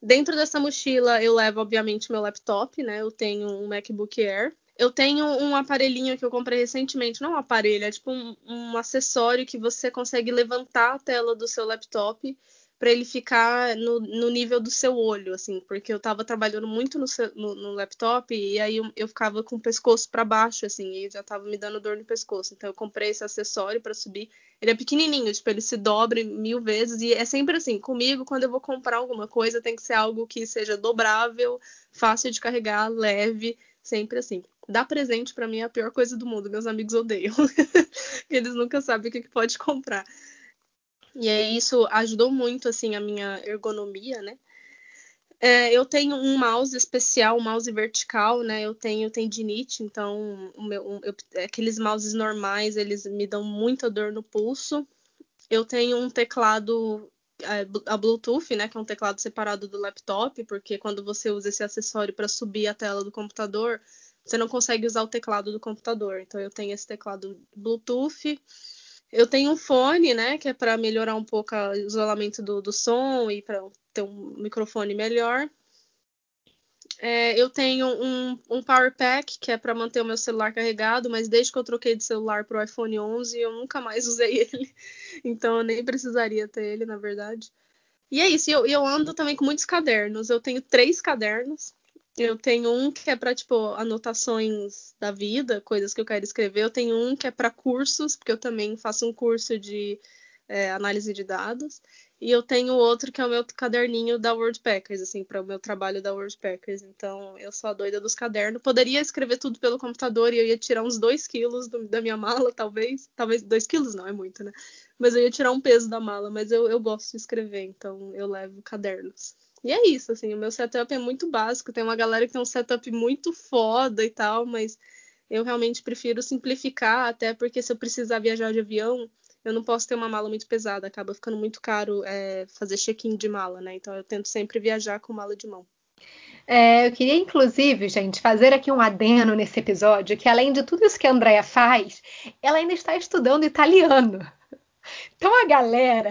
[SPEAKER 2] Dentro dessa mochila eu levo, obviamente, meu laptop, né? Eu tenho um MacBook Air. Eu tenho um aparelhinho que eu comprei recentemente, não um aparelho, é tipo um, um acessório que você consegue levantar a tela do seu laptop para ele ficar no, no, nível do seu olho, assim, porque eu tava trabalhando muito no, no, no laptop e aí eu, eu, ficava com o pescoço para baixo, assim, e já tava me dando dor no pescoço. Então eu comprei esse acessório para subir. Ele é pequenininho, tipo, ele se dobra mil vezes e é sempre assim, comigo, quando eu vou comprar alguma coisa, tem que ser algo que seja dobrável, fácil de carregar, leve, sempre assim. Dar presente para mim é a pior coisa do mundo, meus amigos odeiam. [LAUGHS] Eles nunca sabem o que pode comprar. E aí isso ajudou muito assim a minha ergonomia, né? É, eu tenho um mouse especial, um mouse vertical, né? Eu tenho tendinite, então meu, eu, aqueles mouses normais eles me dão muita dor no pulso. Eu tenho um teclado é, a Bluetooth, né? Que é um teclado separado do laptop, porque quando você usa esse acessório para subir a tela do computador, você não consegue usar o teclado do computador. Então eu tenho esse teclado Bluetooth. Eu tenho um fone, né, que é para melhorar um pouco o isolamento do, do som e para ter um microfone melhor. É, eu tenho um, um Power Pack, que é para manter o meu celular carregado, mas desde que eu troquei de celular para o iPhone 11, eu nunca mais [LAUGHS] usei ele. Então eu nem precisaria ter ele, na verdade. E é isso, eu, eu ando também com muitos cadernos. Eu tenho três cadernos. Eu tenho um que é para tipo anotações da vida, coisas que eu quero escrever. Eu tenho um que é para cursos, porque eu também faço um curso de é, análise de dados. E eu tenho outro que é o meu caderninho da Wordpackers, assim, para o meu trabalho da Wordpackers. Então, eu sou a doida dos cadernos. Poderia escrever tudo pelo computador e eu ia tirar uns 2 quilos do, da minha mala, talvez. Talvez 2 quilos não, é muito, né? Mas eu ia tirar um peso da mala. Mas eu, eu gosto de escrever, então eu levo cadernos. E é isso, assim, o meu setup é muito básico. Tem uma galera que tem um setup muito foda e tal, mas eu realmente prefiro simplificar, até porque se eu precisar viajar de avião eu não posso ter uma mala muito pesada, acaba ficando muito caro é, fazer check-in de mala, né? Então eu tento sempre viajar com mala de mão.
[SPEAKER 1] É, eu queria, inclusive, gente, fazer aqui um adeno nesse episódio, que além de tudo isso que a Andrea faz, ela ainda está estudando italiano. Então a galera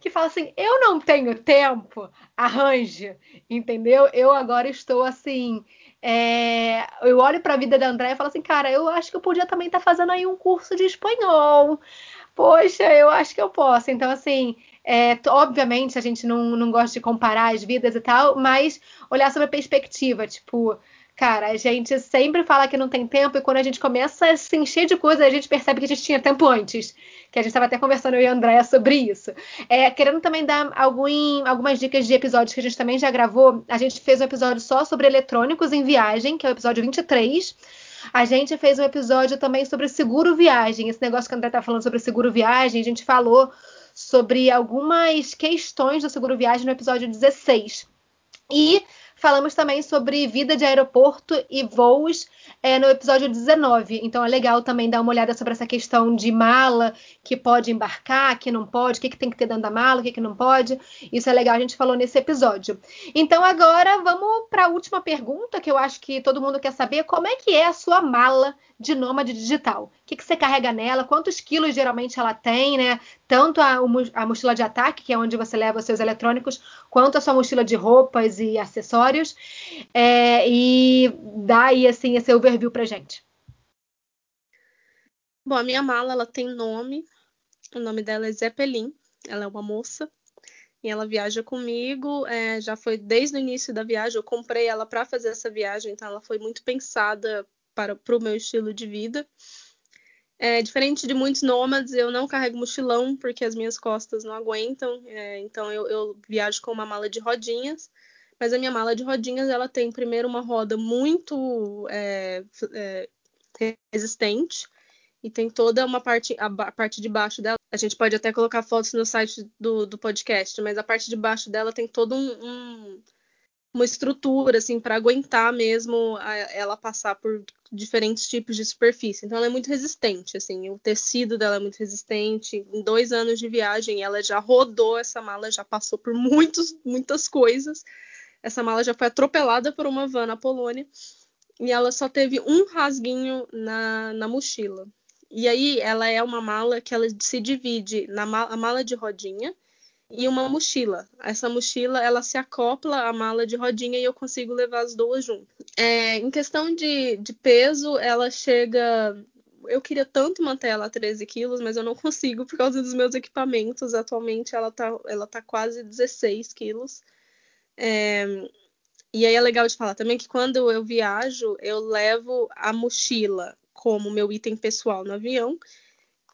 [SPEAKER 1] que fala assim, eu não tenho tempo, arranje, entendeu? Eu agora estou assim, é... eu olho para a vida da Andrea e falo assim, cara, eu acho que eu podia também estar tá fazendo aí um curso de espanhol, poxa, eu acho que eu posso. Então, assim, é, obviamente a gente não, não gosta de comparar as vidas e tal, mas olhar sobre a perspectiva, tipo, cara, a gente sempre fala que não tem tempo e quando a gente começa a se encher de coisas, a gente percebe que a gente tinha tempo antes. Que a gente estava até conversando eu e a Andréa sobre isso. É, querendo também dar algum, algumas dicas de episódios que a gente também já gravou, a gente fez um episódio só sobre eletrônicos em viagem, que é o episódio 23. A gente fez um episódio também sobre seguro viagem. Esse negócio que a André tá falando sobre seguro viagem, a gente falou sobre algumas questões do seguro viagem no episódio 16. E falamos também sobre vida de aeroporto e voos é, no episódio 19. Então é legal também dar uma olhada sobre essa questão de mala que pode embarcar, que não pode, o que, que tem que ter dentro da mala, o que, que não pode. Isso é legal, a gente falou nesse episódio. Então agora vamos para a última pergunta que eu acho que todo mundo quer saber: como é que é a sua mala de nômade digital? O que, que você carrega nela? Quantos quilos geralmente ela tem, né? Tanto a, a mochila de ataque, que é onde você leva os seus eletrônicos, quanto a sua mochila de roupas e acessórios. É, e dá aí assim esse overview pra gente.
[SPEAKER 2] Bom, a minha mala ela tem nome. O nome dela é Zeppelin. Ela é uma moça e ela viaja comigo. É, já foi desde o início da viagem. Eu comprei ela para fazer essa viagem, então ela foi muito pensada para o meu estilo de vida. É, diferente de muitos nômades, eu não carrego mochilão porque as minhas costas não aguentam. É, então eu, eu, viajo com uma mala de rodinhas. Mas a minha mala de rodinhas ela tem primeiro uma roda muito é, é resistente e tem toda uma parte, a, a, parte de baixo dela. A gente pode até colocar fotos no site do, do podcast, mas a parte de baixo dela tem todo um, um uma estrutura assim para aguentar mesmo a, ela passar por diferentes tipos de superfície. Então ela é muito resistente, assim, o tecido dela é muito resistente. Em dois anos de viagem ela já rodou essa mala, já passou por muitos, muitas coisas. Essa mala já foi atropelada por uma van na Polônia e ela só teve um rasguinho na, na mochila. E aí ela é uma mala que ela se divide na mala, mala de rodinha e uma mochila. Essa mochila ela se acopla à mala de rodinha e eu consigo levar as duas juntas. É, em questão de, de peso, ela chega. Eu queria tanto manter ela a 13 quilos, mas eu não [LAUGHS] consigo por causa dos meus equipamentos. Atualmente ela tá, ela tá quase 16 quilos. É, e aí é legal de falar também que quando eu viajo, eu levo a mochila como meu item pessoal no avião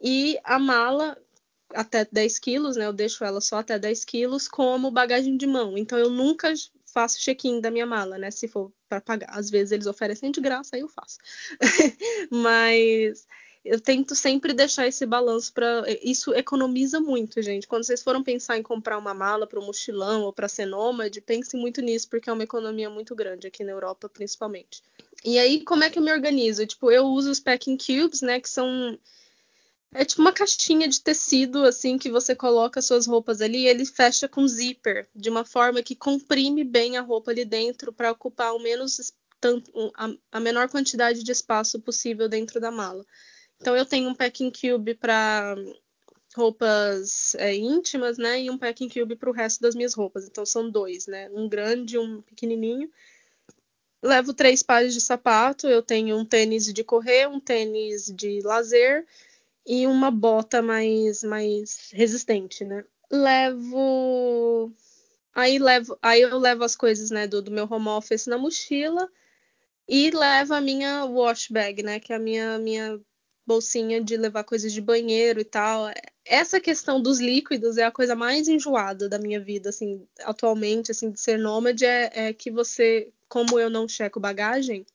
[SPEAKER 2] e a mala até 10 quilos, né? Eu deixo ela só até 10 quilos como bagagem de mão. Então eu nunca faço check-in da minha mala, né? Se for para pagar. Às vezes eles oferecem de graça, aí eu faço. [LAUGHS] Mas eu tento sempre deixar esse balanço para isso economiza muito, gente. Quando vocês foram pensar em comprar uma mala para um mochilão ou para ser nômade, pensem muito nisso porque é uma economia muito grande aqui na Europa, principalmente. E aí como é que eu me organizo? Tipo, eu uso os packing cubes, né, que são é tipo uma caixinha de tecido, assim, que você coloca suas roupas ali e ele fecha com zíper, de uma forma que comprime bem a roupa ali dentro para ocupar o menos a, menor quantidade de espaço possível dentro da mala. Então eu tenho um packing cube para roupas é, íntimas, né, e um packing cube para o resto das minhas roupas. Então são dois, né, um grande e um pequenininho. Levo três pares de sapato. Eu tenho um tênis de correr, um tênis de lazer e uma bota mais, mais resistente, né? Levo. Aí, levo, aí eu levo as coisas né, do, do meu home office na mochila e levo a minha wash bag, né? Que é a minha, minha bolsinha de levar coisas de banheiro e tal. essa questão dos líquidos é a coisa mais enjoada da minha vida, assim, atualmente, assim, de ser nômade, é, é que você, como eu não checo bagagem,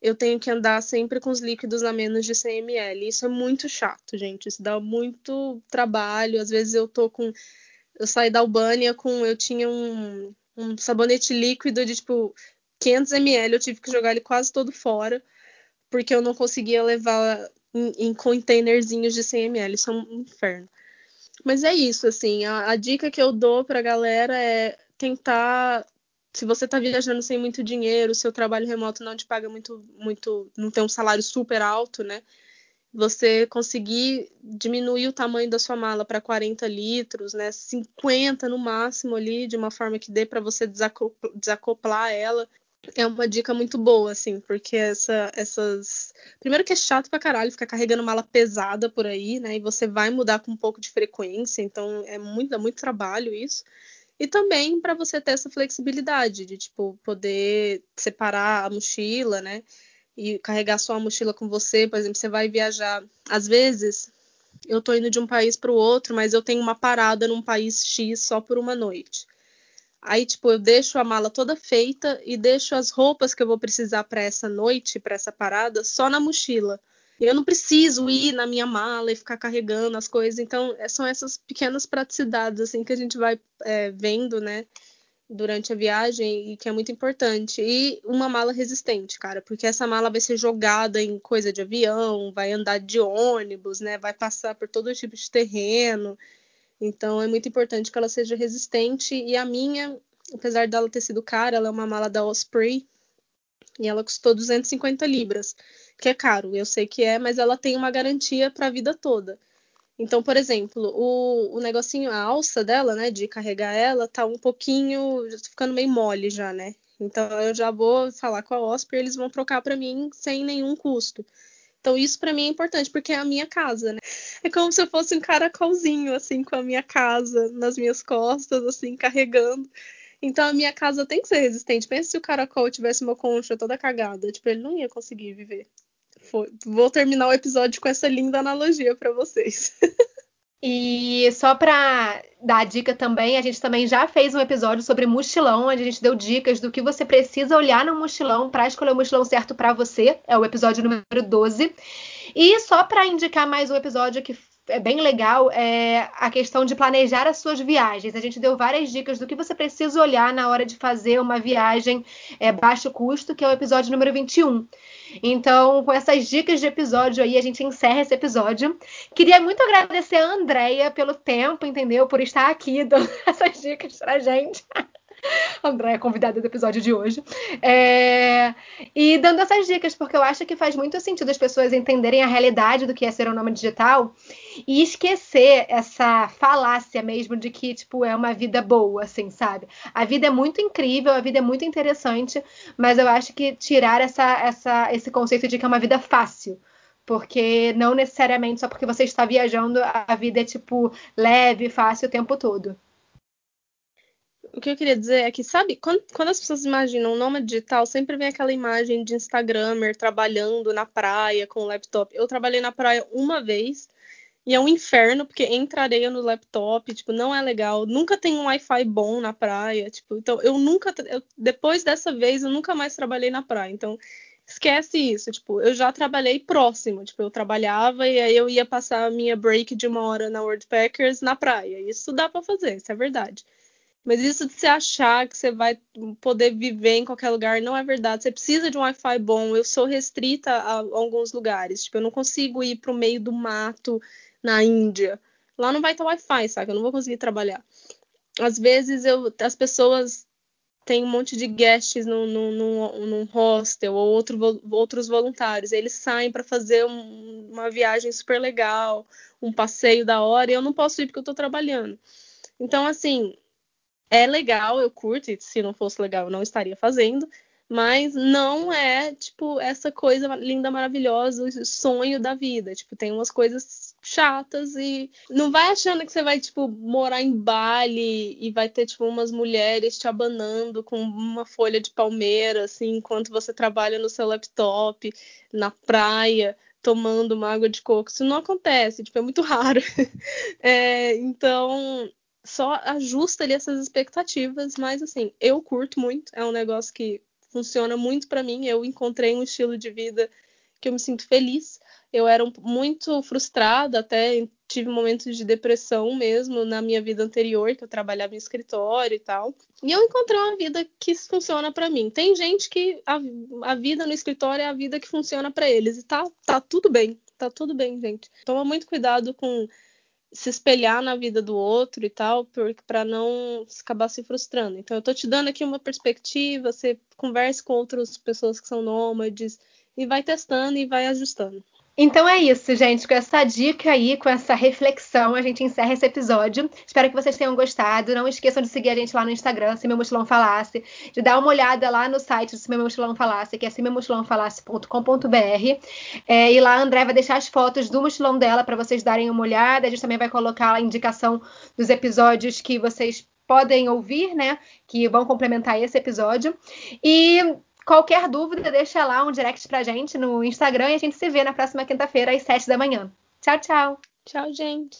[SPEAKER 2] eu tenho que andar sempre com os líquidos a menos de 100 ml. Isso é muito chato, gente. Isso dá muito trabalho. Às vezes eu tô com. Eu saí da Albânia com. Eu tinha um, um sabonete líquido de tipo 500 ml. Eu tive que jogar ele quase todo fora, porque eu não conseguia levar em, em containerzinhos de 100 ml. Isso é um inferno. Mas é isso, assim. A, a dica que eu dou pra galera é tentar se você está viajando sem muito dinheiro, seu trabalho remoto não te paga muito, muito, não tem um salário super alto, né? Você conseguir diminuir o tamanho da sua mala para 40 litros, né? 50 no máximo ali, de uma forma que dê para você desacoplar, ela. É uma dica muito boa, assim, porque essa, essas. Primeiro que é chato pra caralho ficar carregando mala pesada por aí, né? E você vai mudar com um pouco de frequência, então é muito, dá muito trabalho isso. E também para você ter essa flexibilidade de tipo poder separar a mochila, né? E carregar só a mochila com você, por exemplo, você vai viajar, às vezes eu tô indo de um país para o outro, mas eu tenho uma parada num país X só por uma noite. Aí, tipo, eu deixo a mala toda feita e deixo as roupas que eu vou precisar para essa noite, para essa parada, só na mochila. Eu não preciso ir na minha mala e ficar carregando as coisas. Então, é, são essas pequenas praticidades assim que a gente vai é, vendo, né, durante a viagem e que é muito importante. E uma mala resistente, cara, porque essa mala vai ser jogada em coisa de avião, vai andar de ônibus, né, vai passar por todo tipo de terreno. Então, é muito importante que ela seja resistente. E a minha, apesar dela ter sido cara, ela é uma mala da Osprey e ela custou 250 libras que é caro, eu sei que é, mas ela tem uma garantia para a vida toda. Então, por exemplo, o, o negocinho, a alça dela, né, de carregar ela, tá um pouquinho, já tá ficando meio mole já, né? Então, eu já vou falar com a Osprey, eles vão trocar para mim sem nenhum custo. Então, isso para mim é importante, porque é a minha casa, né? É como se eu fosse um caracolzinho, assim, com a minha casa nas minhas costas, assim, carregando. Então, a minha casa tem que ser resistente. Pensa se o caracol tivesse uma concha toda cagada. Tipo, ele não ia conseguir viver. Foi. Vou terminar o episódio com essa linda analogia para vocês. [LAUGHS]
[SPEAKER 1] E só para dar a dica também, a gente também já fez um episódio sobre mochilão, onde a gente deu dicas do que você precisa olhar no mochilão para escolher o mochilão certo para você. É o episódio número 12. E só para indicar mais um episódio que é bem legal é a questão de planejar as suas viagens. A gente deu várias dicas do que você precisa olhar na hora de fazer uma viagem é, baixo custo, que é o episódio número 21. Então, com essas dicas de episódio aí, a gente encerra esse episódio. Queria muito agradecer a Andrea pelo tempo, entendeu? Por estar aqui dando [LAUGHS] essas dicas pra gente. [LAUGHS] André é convidada do episódio de hoje. É... E dando essas dicas, porque eu acho que faz muito sentido as pessoas entenderem a realidade do que é ser um nome digital e esquecer essa falácia mesmo de que, tipo, é uma vida boa, assim, sabe? A vida é muito incrível, a vida é muito interessante, mas eu acho que tirar essa, essa, esse conceito de que é uma vida fácil porque não necessariamente só porque você está viajando a vida é tipo leve, fácil o tempo todo
[SPEAKER 2] o que eu queria dizer é que, sabe, quando, quando as pessoas imaginam nômade digital, sempre vem aquela imagem de Instagrammer trabalhando na praia com o laptop. Eu trabalhei na praia uma vez e é um inferno, porque entra areia no laptop, tipo, não é legal. Nunca tem um Wi-Fi bom na praia, tipo, então eu nunca, eu, depois dessa vez, eu nunca mais trabalhei na praia. Então, esquece isso, tipo, eu já trabalhei próximo, tipo, eu trabalhava e aí eu ia passar a minha break de uma hora na Worldpackers na praia. Isso dá para fazer, isso é verdade. Mas isso de você achar que você vai poder viver em qualquer lugar não é verdade. Você precisa de um Wi-Fi bom. Eu sou restrita a, alguns lugares. Tipo, eu não consigo ir para o meio do mato na Índia. Lá não vai ter Wi-Fi, sabe? Eu não vou conseguir trabalhar. Às vezes eu, as pessoas têm um monte de guests num, num, num, hostel ou outro, outros voluntários. Eles saem para fazer um, uma viagem super legal, um passeio da hora, e eu não posso ir porque eu estou trabalhando. Então, assim, é legal, eu curto, e se não fosse legal eu não estaria fazendo, mas não é, tipo, essa coisa linda, maravilhosa, o sonho da vida. Tipo, tem umas coisas chatas e não vai achando que você vai, tipo, morar em Bali e vai ter, tipo, umas mulheres te abanando com uma folha de palmeira, assim, enquanto você trabalha no seu laptop, na praia. tomando uma água de coco. Isso não acontece, tipo, é muito [LAUGHS] raro. É, então, só ajusta ali essas expectativas, mas assim, eu curto muito, é um negócio que funciona muito para mim. Eu encontrei um estilo de vida que eu me sinto feliz. Eu era muito frustrada, até tive momentos de depressão mesmo na minha vida anterior, que eu trabalhava em escritório e tal. E eu encontrei uma vida que funciona para mim. Tem gente que a, a, vida no escritório é a vida que funciona para eles. E tá, tá tudo bem. Tá tudo bem, gente. Toma muito cuidado com se espelhar na vida do outro e tal, para não acabar se frustrando. Então, eu tô te dando aqui uma perspectiva, você converse com outras pessoas que são nômades e vai testando e vai ajustando.
[SPEAKER 1] Então é isso, gente. Com essa dica aí, com essa reflexão, a gente encerra esse episódio. Espero que vocês tenham gostado. Não esqueçam de seguir a gente lá no Instagram, Se Meu Mochilão Falasse, de dar uma olhada lá no site do Se Meu Mochilão Falasse, que é semeumochilãofalasse.com.br. É, e lá a André vai deixar as fotos do mochilão dela para vocês darem uma olhada. A gente também vai colocar a indicação dos episódios que vocês podem ouvir, né? Que vão complementar esse episódio. E Qualquer dúvida, deixa lá um direct pra gente no Instagram e a gente se vê na próxima quinta-feira às sete da manhã. Tchau, tchau.
[SPEAKER 2] Tchau, gente.